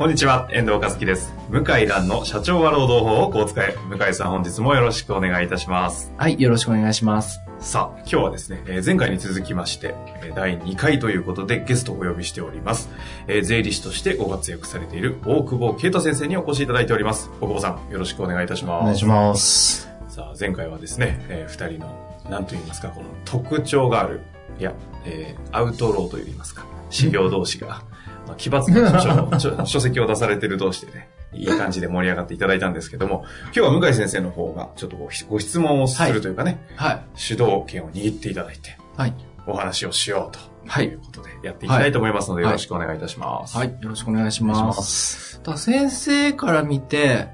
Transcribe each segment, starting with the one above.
こんにちは、遠藤和樹です。向井蘭の社長は労働法をこう使え。向井さん本日もよろしくお願いいたします。はい、よろしくお願いします。さあ、今日はですね、えー前回に続きまして、えー第2回ということでゲストをお呼びしております。えー税理士としてご活躍されている大久保啓太先生にお越しいただいております。大久保さん、よろしくお願いいたします。お願いします。さあ、前回はですね、えー二人の、なんと言いますか、この特徴がある、いや、えーアウトローと言いますか、修行同士が、まあ、奇抜な著書籍を出されてる同士でね、いい感じで盛り上がっていただいたんですけども、今日は向井先生の方が、ちょっとごご質問をするというかね、はい。主導権を握っていただいて、はい。お話をしようと。はいいうことで、やっていきたいと思いますので、はいよろしくお願いいたします。はい、よろしくお願いしま。ますす。だ先生から見て、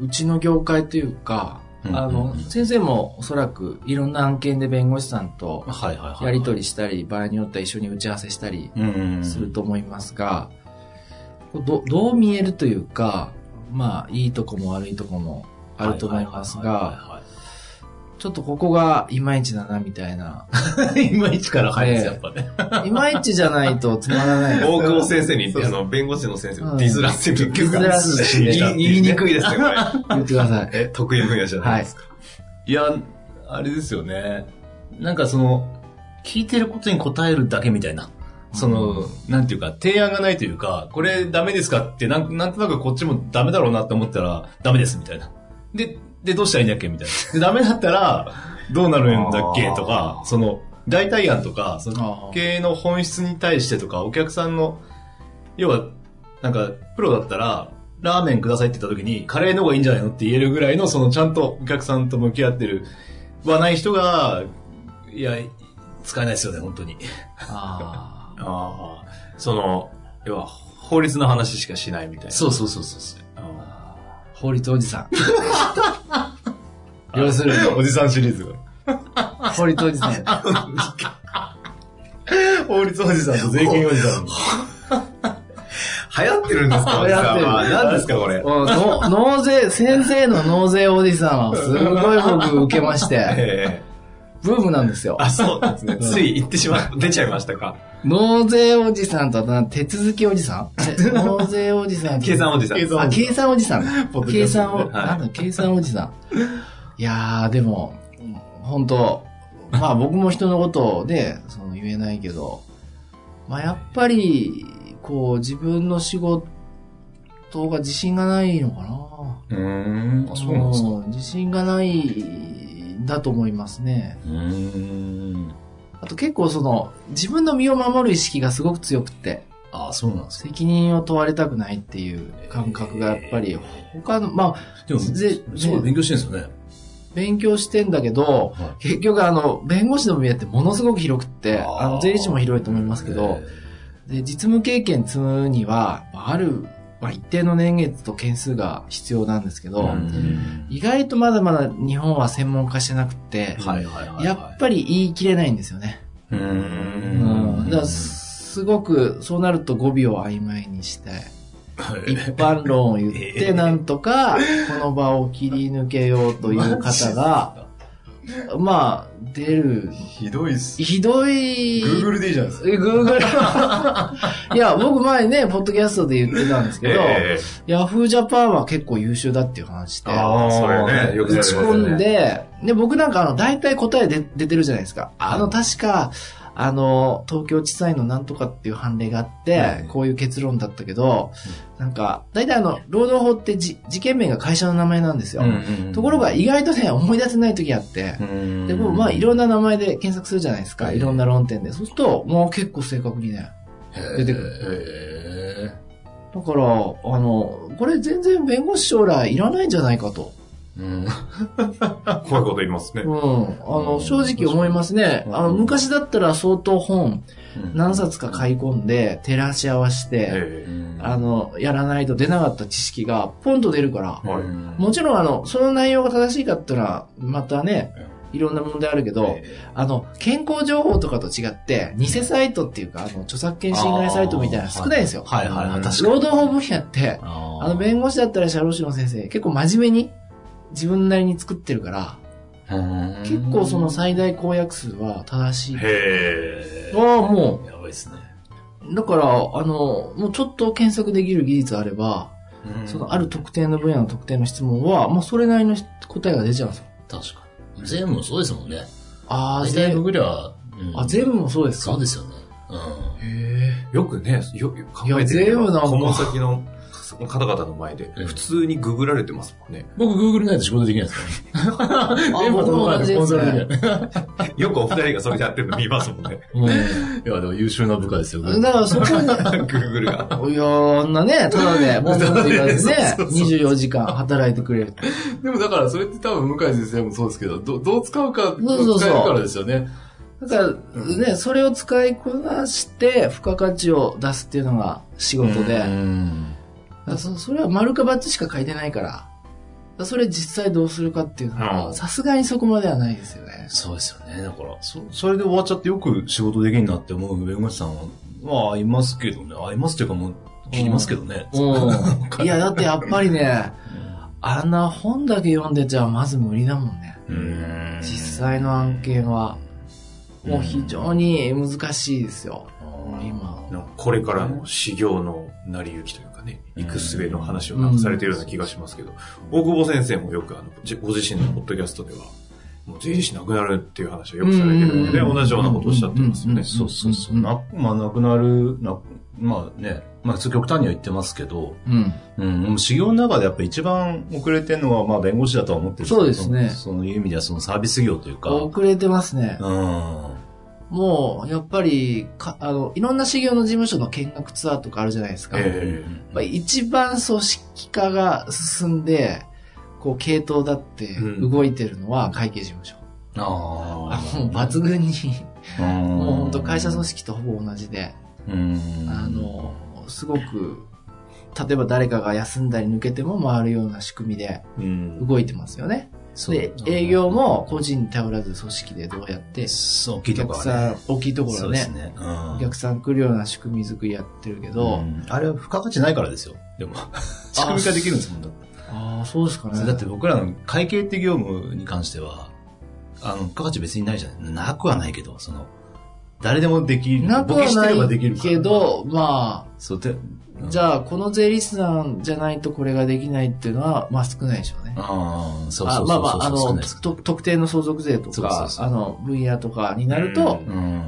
うちの業界というか、うんあの、先生もおそらくいろんな案件で弁護士さんと。やり取りしたり、場合によっては一緒に打ち合わせしたりすると思いますが、どどう見えるというか、まあ、いいとこも悪いとこもあると思いますが、ちょっとここがいまいちだな、みたいな。いまいちから入るんです、やっぱね。いまいちじゃないとつまらない。大久保先生に、あの、弁護士の先生をディズらせるっていうか、ディズらせる言い言いにくいですね、これ。言ってください。え、得意分野じゃないですか。いや、あれですよね。なんかその、聞いてることに答えるだけみたいな。その、なんていうか、提案がないというか、これダメですかって、なんなんとなくこっちもダメだろうなって思ったら、ダメですみたいな。で、で、どうしたらいいんだっけ？みたいな。で、ダメだったら、どうなるんだっけ？とか、その、代替案とか、その、あ経営の本質に対してとか、お客さんの、要は、なんか、プロだったら、ラーメンくださいって言った時に、カレーの方がいいんじゃないの？って言えるぐらいの、その、ちゃんとお客さんと向き合ってる、はない人が、いや、使えないですよね、本当に。あ ああ、その、要は、法律の話しかしないみたいな。そうそうそうそう。法律おじさん。要するに、おじさんシリーズ法律おじさん。法律おじさんと税金おじさん。ー流行ってるんですかおじさんは。流行ってる何ですか、これ。納税、先生の納税おじさんはすごい僕受けまして、ええブームなんですよ。あ、そうですね。つい言ってしま、出ちゃいましたか？納税おじさんとあとな手続きおじさん？え納税おじさん。計算おじさん。計算あ、計算おじさん計算お、なんだ、計算おじさん。いやー、でも、本当まあ僕も人のことで、その言えないけど、まあやっぱり、こう自分の仕事が自信がないのかな。うーん。あ、そうなんですか。うん自信がないんだと思いますね。あと結構その、自分の身を守る意識がすごく強くって、あ、そうなんですか。責任を問われたくないっていう感覚がやっぱり、他の、まあ、でも、ぜそう、勉強してるんですよね。勉強してんだけど、は結局あの、弁護士の分野ってものすごく広くって、あの、税理士も広いと思いますけど、で、実務経験積むには、ある、まあ、一定の年月と件数が必要なんですけど、うん意外とまだまだ日本は専門化してなくて。やっぱり言い切れないんですよね。うんん。だからすごく、そうなると語尾を曖昧にして、はい一般論を言って、なんとか、この場を切り抜けようという方が、まあ、出る。ひどいっす。ひどい。Google でいいじゃないですか。え Google いや、僕前ね、ポッドキャストで言ってたんですけど、えヤフージャパンは結構優秀だっていう話で、ああ、それね、よく打ち込んで。で、で、僕なんかあの、大体答えで出てるじゃないですか。あの、確か、あの、東京地裁のなんとかっていう判例があって、はいこういう結論だったけど、なんか、大体あの、労働法ってじ事件名が会社の名前なんですよ。ところが意外とね、思い出せない時あって、で、もうまあいろんな名前で検索するじゃないですか。いろんな論点で。そうすると、もう結構正確にね、出てくる。る。だから、あの、これ全然弁護士将来いらないんじゃないかと。うん。怖いこと言いますね。うん。あの、正直思いますね。あの、昔だったら相当本何冊か買い込んで、照らし合わせて、えあの、やらないと出なかった知識がポンと出るから、はいもちろんあの、その内容が正しいかっていうのは、またね、いろんな問題あるけど、あの、健康情報とかと違って、偽サイトっていうか、あの、著作権侵害サイトみたいなの少ないんですよ。はいはいはい。確かに。労働法分野って、ああの、弁護士だったら社労士の先生、結構真面目に自分なりに作ってるから、結構その最大公約数は正しい。へえ。ああ、もやばいっすね。う、だから、あの、もうちょっと検索できる技術あれば、そのある特定の分野の特定の質問は、もうそれなりの答えが出ちゃうんですよ。確かに。全部もそうですもんね。ああ、大体全部。ググりゃ、うんあ、全部もそうですか？そうですよね。うん。へよくね、よよ考いやえてみれば全部なんかこの先の方々の前で、普通にググられてますもんね。僕、グーグルないと仕事できないですから。あ僕も同じですね。よくお二人がそれやってるの見ますもんね。うん。いや、でも優秀な部下ですよ。だ からそこに、グーグルが。いやーあんなね、ただで、もうね、24時間働いてくれる。でもだから、それって多分向井先生もそうですけど、どどう使うか、そうそうそう使えるからですよね。だから、ね、それを使いこなして、付加価値を出すっていうのが仕事で、うん。らそそれは丸か×しか書いてないから、それ実際どうするかっていうのうは、んさすがにそこまではないですよね。そうですよね。だから、そ、それで終わっちゃってよく仕事できるなって思う弁護士さんは、まあ、いますけどね。あ、いますっていうかもう、切りますけどね。うん。いや、だってやっぱりね、あんな本だけ読んでちゃまず無理だもんね。うん実際の案件は、もう非常に難しいですよ。今。のこれからの修行の成り行きというかね、行く術の話をなんかされているような気がしますけど、大久保先生もよくあの、じご自身のポッドキャストでは、もう税理士なくなるっていう話をよくされてるので、うん同じようなことをおっしゃってますよね。そうそうそう。な、まあ、なくなる、な、まあね、まあ、普通極端には言ってますけど、うん。うん、でも修行の中でやっぱ一番遅れてるのは、まあ、弁護士だとは思ってるんそうですねそういう意味では、そのサービス業というか、遅れてますね。うん。もう、やっぱり、か、あの、いろんな修行の事務所の見学ツアーとかあるじゃないですか。えやっぱり一番組織化が進んで、こう、系統だってうん動いてるのは会計事務所。あああ。もう抜群に、うんもう本当会社組織とほぼ同じで、うん。あの、すごく、例えば誰かが休んだり抜けても回るような仕組みでうん。動いてますよね。そうで、営業も個人に頼らず組織でどうやって、そう、大おきいとこ客はね。さん、大きいところはね、お客さん来るような仕組み作りやってるけど、うんあれは付加価値ないからですよ。でも、仕組み化できるんですもんだって。ああ、そうですかね。だって僕らの会計って業務に関しては、あの、付加価値別にないじゃない。なくはないけど、その、誰でもできる。なくはないできるからけ、ど、まそうで、あ、じゃあ、この税理士さんじゃないとこれができないっていうのは、まあ少ないでしょうね。ああ、そうあそうそう。まあまあ、あの特定の相続税とか、あの、分野とかになると。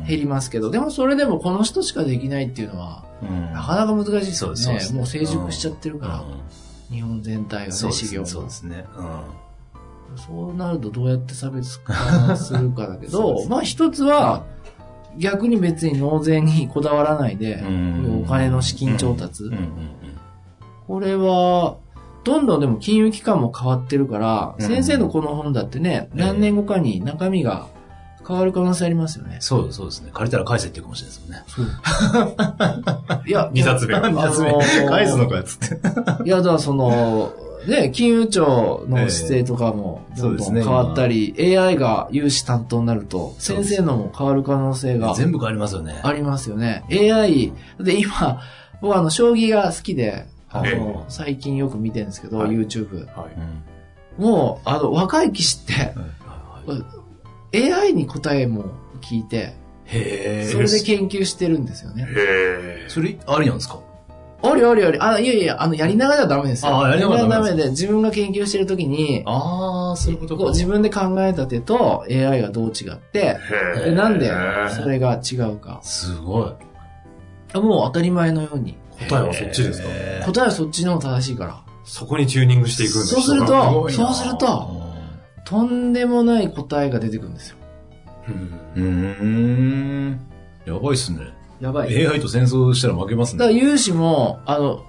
減りますけど、でもそれでもこの人しかできないっていうのは、うんなかなか難しいですよねもう成熟しちゃってるから、うん日本全体がね、そうですね。修行もそうで。すね。うん。そうなるとどうやって差別化するかだけど まあ一つは、逆に別に納税にこだわらないで、うんお金の資金調達、これは、どんどんでも金融機関も変わってるから、うん先生のこの本だってね、何年後かに中身が変わる可能性ありますよね。そうそうですね。借りたら返せって言うかもしれないですもんね。いや、二冊目は。二冊目あのー返すのかよ、つって。いや、だからその、ね、金融庁の姿勢とかもええどんどそうんですね変わったり、AI が融資担当になると、先生のも変わる可能性が全部変わりますよね。ありますよね。AI、で今、僕はあの、将棋が好きで、あえの、最近よく見てるんですけど、はい YouTube。はい。もう、あの、若い棋士って、へ AI に答えも聞いて、え。それで研究してるんですよね。へそれ、ありなんですか？ありありあり。あ、いやいや、あの、やりながらはダメですよ。あやりながらはダメで、自分が研究してるときに、ああ、そういうことこう自分で考えた手と AI がどう違って、え。でなんでへそれが違うか。すごい。もう当たり前のように。答えはそっちですか？答えはそっちの方が正しいから。そこにチューニングしていくんですそうするとそうするととんでもない答えが出てくるんですよ。うんうーん。やばいっすね。やばい。AI と戦争したら負けますね。だから融資も、あの、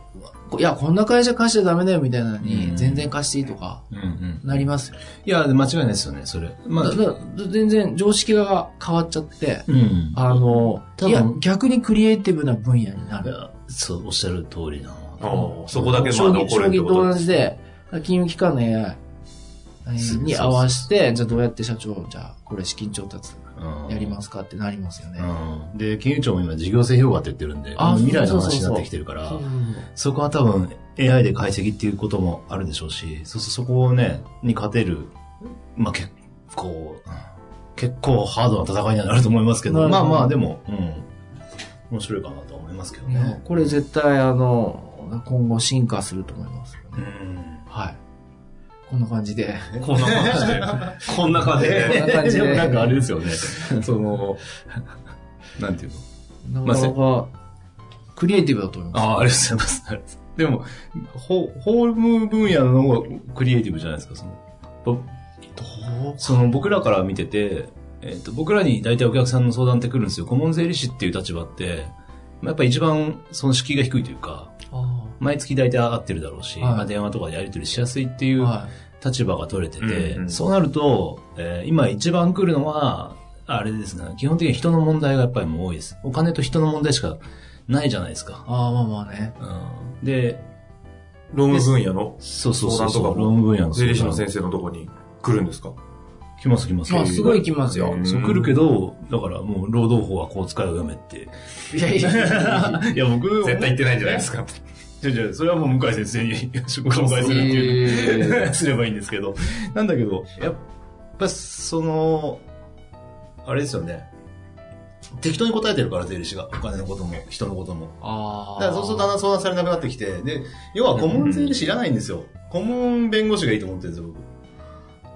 いや、こんな会社貸しちゃダメだよみたいなのうに、ん全然貸していいとか、うんうん。なりますよ。いや、間違いないですよね、それ。まあだ、だ全然常識が変わっちゃって、うん。あの、いや、逆にクリエイティブな分野にないる。や、そう、おっしゃる通りな。あーそこだけまあ残るってこと。同じで、金融機関の AI に合わせて、じゃあどうやって社長、じゃあこれ資金調達うんやりますかってなりますよね。うん。で、金融庁も今事業性評価って言ってるんで、あ未来の話になってきてるからそこは多分 AI で解析っていうこともあるでしょうし、そうそうそこをね、に勝てる、まあ結構、結構ハードな戦いにはなると思いますけど、まあまあでも、うん。面白いかなとますけどね。これ絶対あの、今後進化すると思いますようね。ん。はい。こんな感じで。こんな感じで。こんな感じで。こんな感じでなんかあれですよね。その、なんていうの？なかなか、クリエイティブだと思います。ああ、ありがとうございます。でも、ホホーム分野の方がクリエイティブじゃないですか、その。ぼその僕らから見てて、えっ、と、僕らに大体お客さんの相談って来るんですよ。顧問税理士っていう立場って、まあやっぱ一番その敷居が低いというか、あ毎月大体上がってるだろうし、はいまあ電話とかでやり取りしやすいっていう立場が取れてて、うんうんそうなると、えー今一番来るのは、あれですね、基本的に人の問題がやっぱりもう多いです。お金と人の問題しかないじゃないですか。い。ああ、まあまあね。うん、で、論文分野のそうそうそう相談とかも論文分野の税理士の生先生のとこに来るんですか？来ます来ます。まあ、すごい来ますよう。んそう来るけど、だからもう労働法はこう使うよめって。いやいやいや。いや、僕、絶対言ってないんじゃないですか。じゃじゃそれはもう向井先生に公開するっていう、えすればいいんですけど。なんだけど、やっぱその、あれですよね。適当に答えてるから、税理士が。お金のことも、人のことも。ああ。だからそうするとだんだん相談されなくなってきて、で、要は顧問税理士いらないんですよ。顧問弁護士がいいと思ってるんですよ、僕。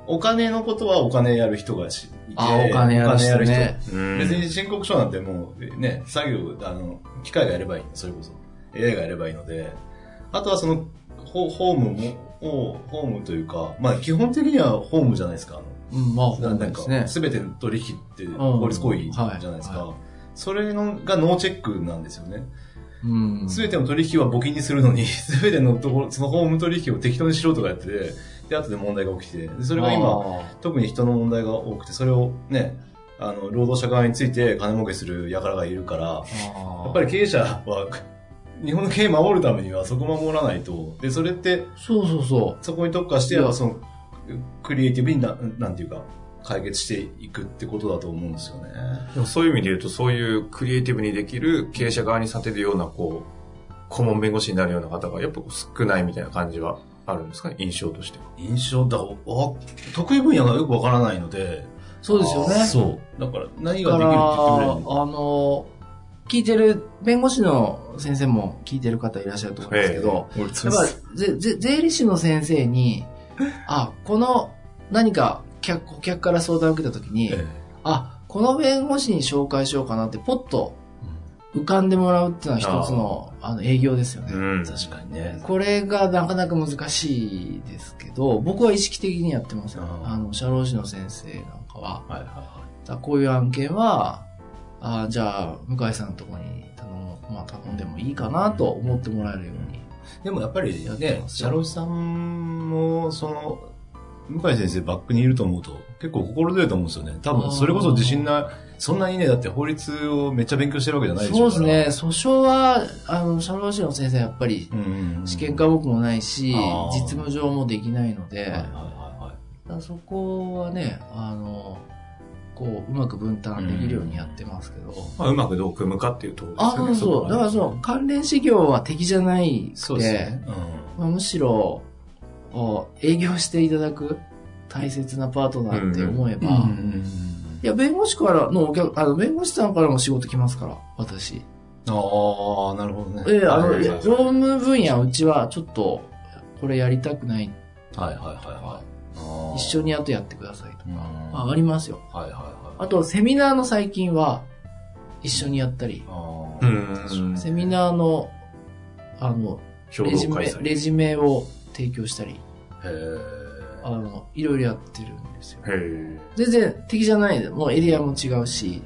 お金のことはお金やる人がしいて。お金やる人ね。別に申告書なんてもう、ね、作業、あの、機械がやればいい、それこそ。AI がやればいいので、あとはその、ホホームも、をホームというか、まあ基本的にはホームじゃないですか。うん、まあ、ほなんんかですね。すべての取引って法律行為じゃないですか。はいそれのがノーチェックなんですよね。うん。すべての取引は募金にするのに、すべてのところ、そのホーム取引を適当にしろとかやってて、で、後で問題が起きて、でそれが今、あ特に人の問題が多くて、それをね、あの、労働者側について金儲けする輩がいるから、ー、やっぱり経営者は、日本の経営守るためにはそこ守らないと、で、それって、そうそうそそこに特化して、その、クリエイティブにな、なんていうか、解決していくってことだと思うんですよね。でもそういう意味で言うと、そういうクリエイティブにできる経営者側に立てるような、こう、顧問弁護士になるような方が、やっぱ少ないみたいな感じはあるんですかね、印象としては。印象だ、わ得意分野がよくわからないので、う。そうですよね。そう。だから、何ができるって言ってくれるの？あの、聞いてる、弁護士の先生も聞いてる方いらっしゃると思うんですけど、俺やっぱぜぜ税理士の先生に、あ、この何か客顧客から相談を受けたときに、えあ、この弁護士に紹介しようかなって、ポッと浮かんでもらうっていうのは一つのあの営業ですよね。んえ確かにね。これがなかなか難しいですけど、僕は意識的にやってますよ。あの、社労士の先生なんかは、はいはいはだこういう案件は、あーじゃあ、向井さんのところに頼む、まあ頼んでもいいかなと思ってもらえるように。い。でもやっぱりね、社労士さんも、その、向井先生バックにいると思うと、結構心強いと思うんですよね。多分、それこそ自信な、そんなにね、だって法律をめっちゃ勉強してるわけじゃないでしょそうですね。訴訟は、あの、社労士の先生はやっぱりう、んうんうん。試験科目もないし実務上もできないので、はいはいはいそこはね、あの、こう、うまく分担できるようにやってますけど。まあ、うまくどう組むかっていうところあ、ですよね。そうそう。だからその、関連事業は敵じゃないそうですね。まあ、むしろ、お営業していただく大切なパートナーって思えば、うん。うんいや、弁護士からのお客、あの、弁護士さんからも仕事来ますから、私。ああ、なるほどね。ええあの、はいいはいや業務分野、うちはちょっと、これやりたくない。はいはいはいはい。一緒に。にやってやってくださいとうんか。あありますよ。はいはいはい。あと、セミナーの最近は、一緒にやったり、あうーん。セミナーの、あの、共レジメ、同開催。レジメを提供したり、へーあの、いろいろやってるんですよ。全然敵じゃないで、もうエリアも違うし、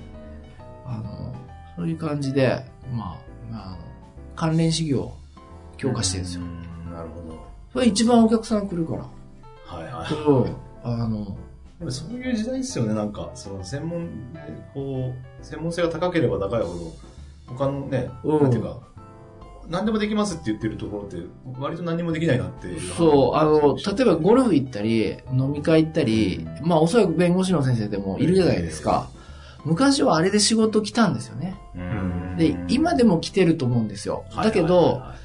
あの、そういう感じで、まあ、まあ、関連事業強化してるんですよ。なるほど。それ一番お客さん来るから。はいはい。そう。あの、そういう時代ですよね、なんか、その専門、こう、専門性が高ければ高いほど、他のね、うんなんていうか、何でもできますって言ってるところって、割と何もできないなっていう。そう、あの、例えばゴルフ行ったり、飲み会行ったり、まあおそらく弁護士の先生でもいるじゃないですか。昔はあれで仕事来たんですよね。うんで、今でも来てると思うんですよ。はいだけど、はいは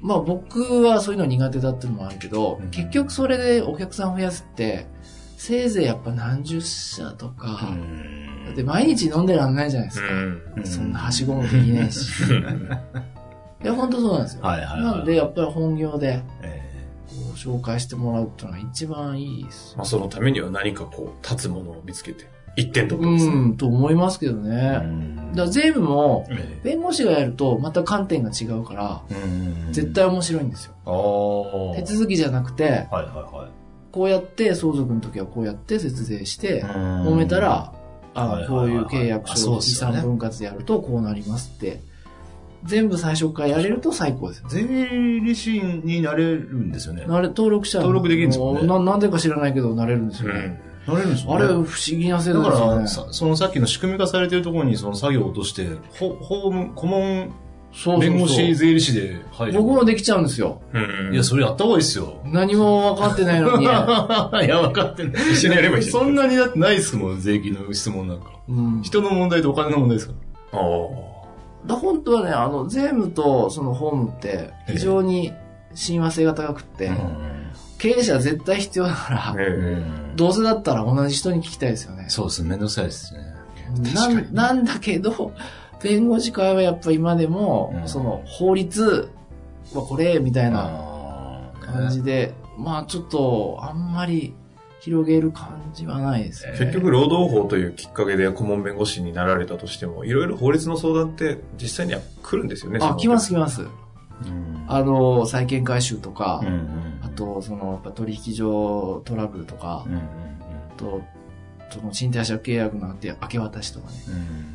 まあ僕はそういうの苦手だっていうのもあるけど、うん結局それでお客さん増やすって、せいぜいやっぱ何十社とか、だって毎日飲んでらんないじゃないですか。うんそんなはしごもできないし。いや、本当そうなんですよ。はいはいはいなんで、やっぱり本業でえこう紹介してもらうっていうのが一番いいですよまあ、そのためには何かこう、立つものを見つけて、一点突破うですね。ん、と思いますけどえね。うんだから税務も、え弁護士がやるとまた観点が違うから、絶対面白いんですよ。手続きじゃなくて、はいはいはい。こうやって相続の時はこうやって節税して、揉揉めた、ら、あこういう契約あ書を遺そうっすよね産分割でやるとこうなりますって、全部最初からやれると最高ですよ。税理士になれるんですよね。なれ、登録者登録できるんですもんねな、なんでか知らないけどなれるんですよね。うん。なれるんですよあれ、不思議な制度だですよね。から、さそのさっきの仕組み化されてるところにその作業を落として、ほ法務、顧問そうそうそう弁護士税理士で入る。僕もできちゃうんですよ。うん。いや、それやった方がいいですよ。何も分かってないのに。いや、分かってない。一緒にやればいいそんなにだってないですもん、税金の質問なんか。うん。人の問題とお金の問題ですかああ。だ本当はね、あの、税務とその法務って非常に親和性が高くって、ら。経営者は絶対必要だから、ええどうせだったら同じ人に聞きたいですよね。そうですね、めんどくさいですね。なんなんだけど、弁護士会はやっぱ今でも、うんその法律はこれ、みたいなあ感じで、まあちょっと、あんまり広げる感じはないですね。結局、労働法というきっかけで顧問弁護士になられたとしても、いろいろ法律の相談って実際には来るんですよね。あ、来ます来す。ます。うんあの、債権回収とか、うんうんあと、その、やっぱ取引上トラブルとか、うんうんあと、その賃貸借契約なんて明け渡しとかね、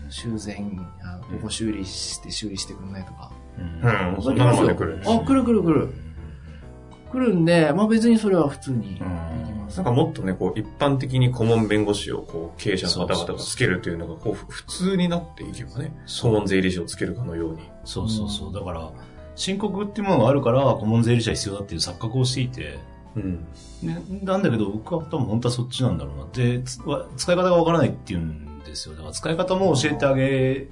うん修繕、あのここ修理して修理してくんないとか。うんうん、そんなのまで来るんですあ、来る来る来る。来るんで、まあ別にそれは普通に。うんなんかもっとね、こう、一般的に顧問弁護士を、こう、経営者の方々がつけるというのが、こう、ふ普通になっていけばね、顧問税理士をつけるかのように。そうそうそう。だから、申告っていうものがあるから、顧問税理士は必要だっていう錯覚をしていて、うん。ね、なんだけど、僕は多分本当はそっちなんだろうな。で、使い方がわからないっていうんですよ。だから使い方も教えてあげ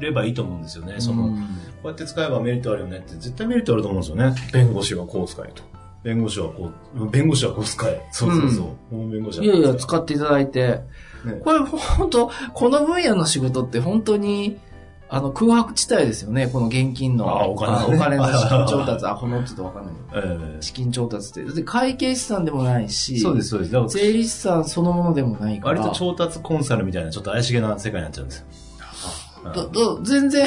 ればいいと思うんですよね。その、こうんうやって使えばメリットあるよねって、絶対メリットあると思うんですよね。弁護士はこう使えと。弁護士はこう、弁護士はこう使え。そうそうそう。顧問弁護士はいやいや、使っていただいて。ねこれ本当この分野の仕事って本当に、あの、空白地帯ですよね。この現金の。あお金あお金の資金調達。あ、このちょっとわかんない。ええ資金調達って。で、会計士さんでもないし、そうです、そうです。税理士さんそのものでもないから。割と調達コンサルみたいな、ちょっと怪しげな世界になっちゃうんですよ。だだ全然、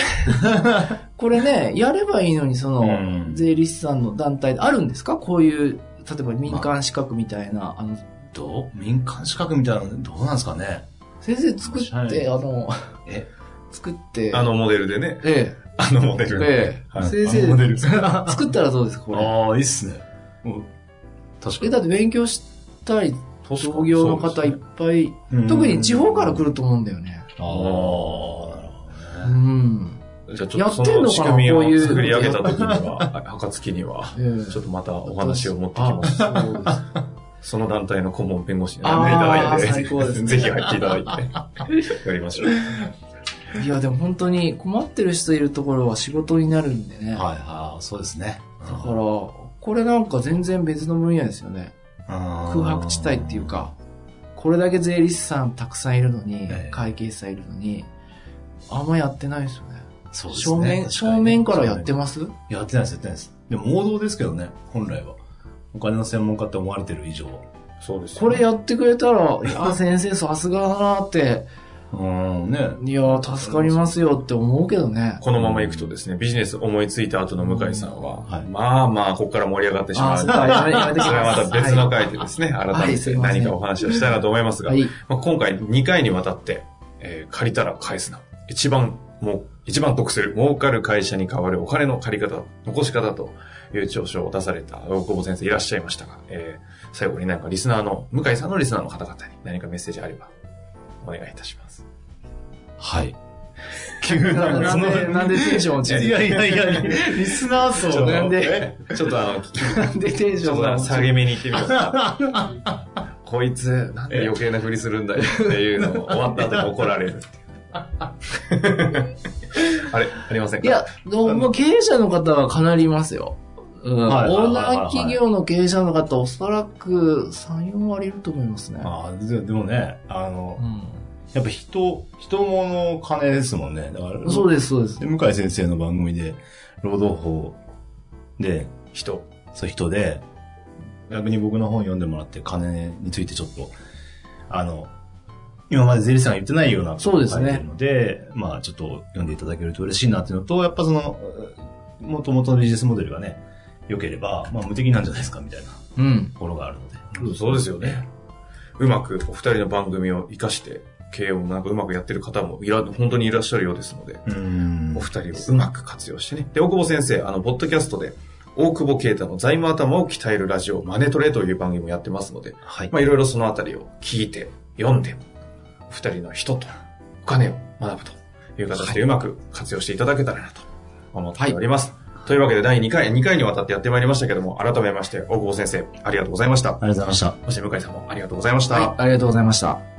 これね、やればいいのに、その、うん。税理士さんの団体であるんですか？こういう、例えば民間資格みたいな、あの、どう？民間資格みたいなの、どうなんですかね？先生作って、はいあの、え？作って、あのモデルでね、えあのモデえ、ル。ええ、はい。先あのモデル。生、作ったらどうですかこれ？ああ、いいっすね。うん確かえ、に。だって勉強したい創業の方いっぱい、うん。特に地方から来ると思うんだよね。ああ、う。ん。じゃあちょっとその仕組みを作り上げた時には、暁には、ええちょっとまたお話を持ってきます。あその団体の顧問弁護士になっていただいて、あー最高ですねぜひ入っていただいて、やりましょう。いや、でも本当に困ってる人いるところは仕事になるんでね。はい、はい、そうですね。だから、これなんか全然別の分野ですよね。空空白地帯っていう。か、これだけ税理士さんたくさんいるのに、ええ会計士さんいるのに、あんまやってないですよね。そうですね。正面、正面からやってます？やってないです、やってないです。でも王道ですけどね、本来は。お金の専門家って思われてる以上。そうですよこれやってくれたら、いや、先生さすがだなって、うん、ね。いや、助かりますよって思うけどね。このまま行くとですね、ビジネス思いついた後の向井さんは、はいまあまあ、ここから盛り上がってしまあ、うそう。か、やめやめてきそれはまた別の回でですね、改めて何かお話をしたいなと思いますが、はい。まあ、今回2回にわたって、えー借りたら返すな。一番もう一番得する、儲かる会社に代わるお金の借り方、残し方という著書を出された大久保先生いらっしゃいましたが、えー、最後に何かリスナーの、向井さんのリスナーの方々に何かメッセージあれば、お願いいたします。はい。急な、なんで、なんでテンション落ちるいやいやいや、リスナー層なんで、ちょっとあの、なんでテンションが下げ目に行ってみようか。こいつ、なんで余計なふりするんだよっていうのを終わった後に怒られるって。あれありませんか？いや、もう経営者の方はかなりいますよ。うん、オーナー企業の経営者の方、おそらく3、4割いると思いますね。ああ、でもね、あの、うん、やっぱ人、人物金ですもんね。だから。そうです、そうです。向井先生の番組で、労働法で、人、そう人で、逆に僕の本読んでもらって金についてちょっと、あの、今まで税理士さんが言ってないようなそうですね。ので、まあちょっと読んでいただけると嬉しいなっていうのと、やっぱその、もともとのビジネスモデルがね、良ければ、まあ無敵なんじゃないですかみたいな、うん。ところがあるので。そうですよね。うまくお二人の番組を活かして、経営をなんかうまくやってる方もいら、本当にいらっしゃるようですので、お二人をうまく活用してね。で、大久保先生、あの、ポッドキャストで、大久保啓太の財務頭を鍛えるラジオ、マネトレという番組もやってますので、はい。まあ、いろいろそのあたりを聞いて、読んで、二人の人とお金を学ぶという形でうまく活用していただけたらなと思っております。はい、というわけで第2回、2回にわたってやってまいりましたけども、改めまして、大久保先生、ありがとうございました。ありがとうございました。そして向井さんもありがとうございました。はい、ありがとうございました。